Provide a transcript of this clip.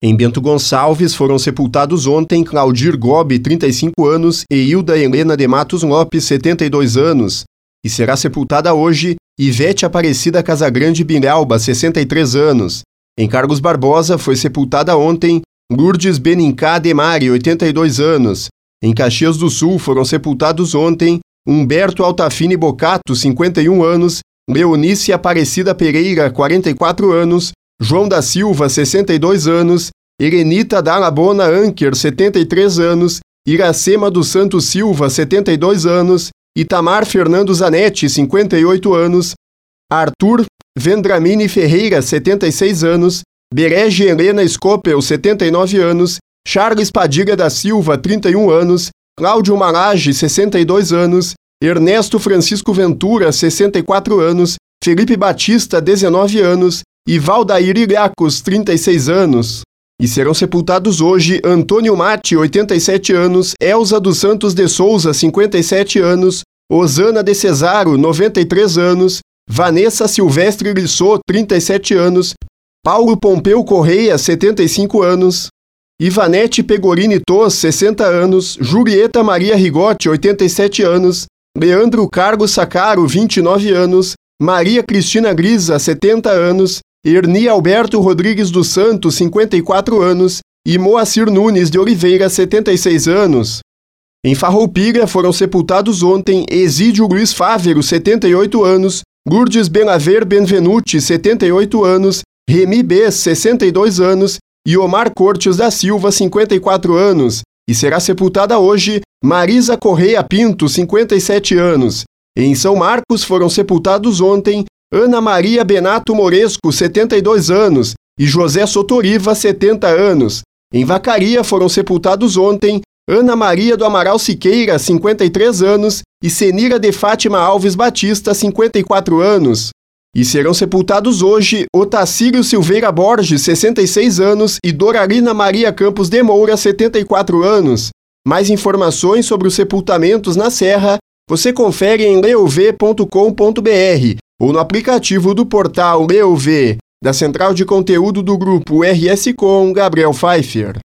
Em Bento Gonçalves foram sepultados ontem Claudir Gobi, 35 anos, e Hilda Helena de Matos Lopes, 72 anos. E será sepultada hoje Ivete Aparecida Casagrande Bilhalba, 63 anos. Em Carlos Barbosa foi sepultada ontem Lourdes Benincá de Mari, 82 anos. Em Caxias do Sul foram sepultados ontem Humberto Altafine Bocato, 51 anos, Leonice Aparecida Pereira, 44 anos, João da Silva, 62 anos, Erenita Dalabona Anker, 73 anos, Iracema dos Santos Silva, 72 anos, Itamar Fernando Zanetti, 58 anos, Arthur Vendramini Ferreira, 76 anos, Berege Helena Scopel, 79 anos, Charles Padilha da Silva, 31 anos, Cláudio Malage, 62 anos, Ernesto Francisco Ventura, 64 anos, Felipe Batista, 19 anos, e Valdair Ilhacos, 36 anos. E serão sepultados hoje Antônio Mate, 87 anos, Elza dos Santos de Souza, 57 anos, Osana de Cesaro, 93 anos, Vanessa Silvestre Lissot, 37 anos, Paulo Pompeu Correia, 75 anos, Ivanete Pegorini Tos, 60 anos, Julieta Maria Rigotti, 87 anos, Leandro Carlos Sacaro, 29 anos, Maria Cristina Grisa, 70 anos, Erni Alberto Rodrigues dos Santos, 54 anos, e Moacir Nunes de Oliveira, 76 anos. Em Farroupilha foram sepultados ontem Exídio Luiz Fávero, 78 anos, Lourdes Benaver Benvenuti, 78 anos, Remi B, 62 anos e Omar Cortes da Silva, 54 anos. E será sepultada hoje Marisa Correia Pinto, 57 anos. Em São Marcos foram sepultados ontem Ana Maria Benato Moresco, 72 anos, e José Sotoriva, 70 anos. Em Vacaria foram sepultados ontem Ana Maria do Amaral Siqueira, 53 anos, e Senira de Fátima Alves Batista, 54 anos. E serão sepultados hoje Otacílio Silveira Borges, 66 anos, e Dorarina Maria Campos de Moura, 74 anos. Mais informações sobre os sepultamentos na Serra você confere em leov.com.br ou no aplicativo do portal Leov, da central de conteúdo do grupo RS Com Gabriel Pfeiffer.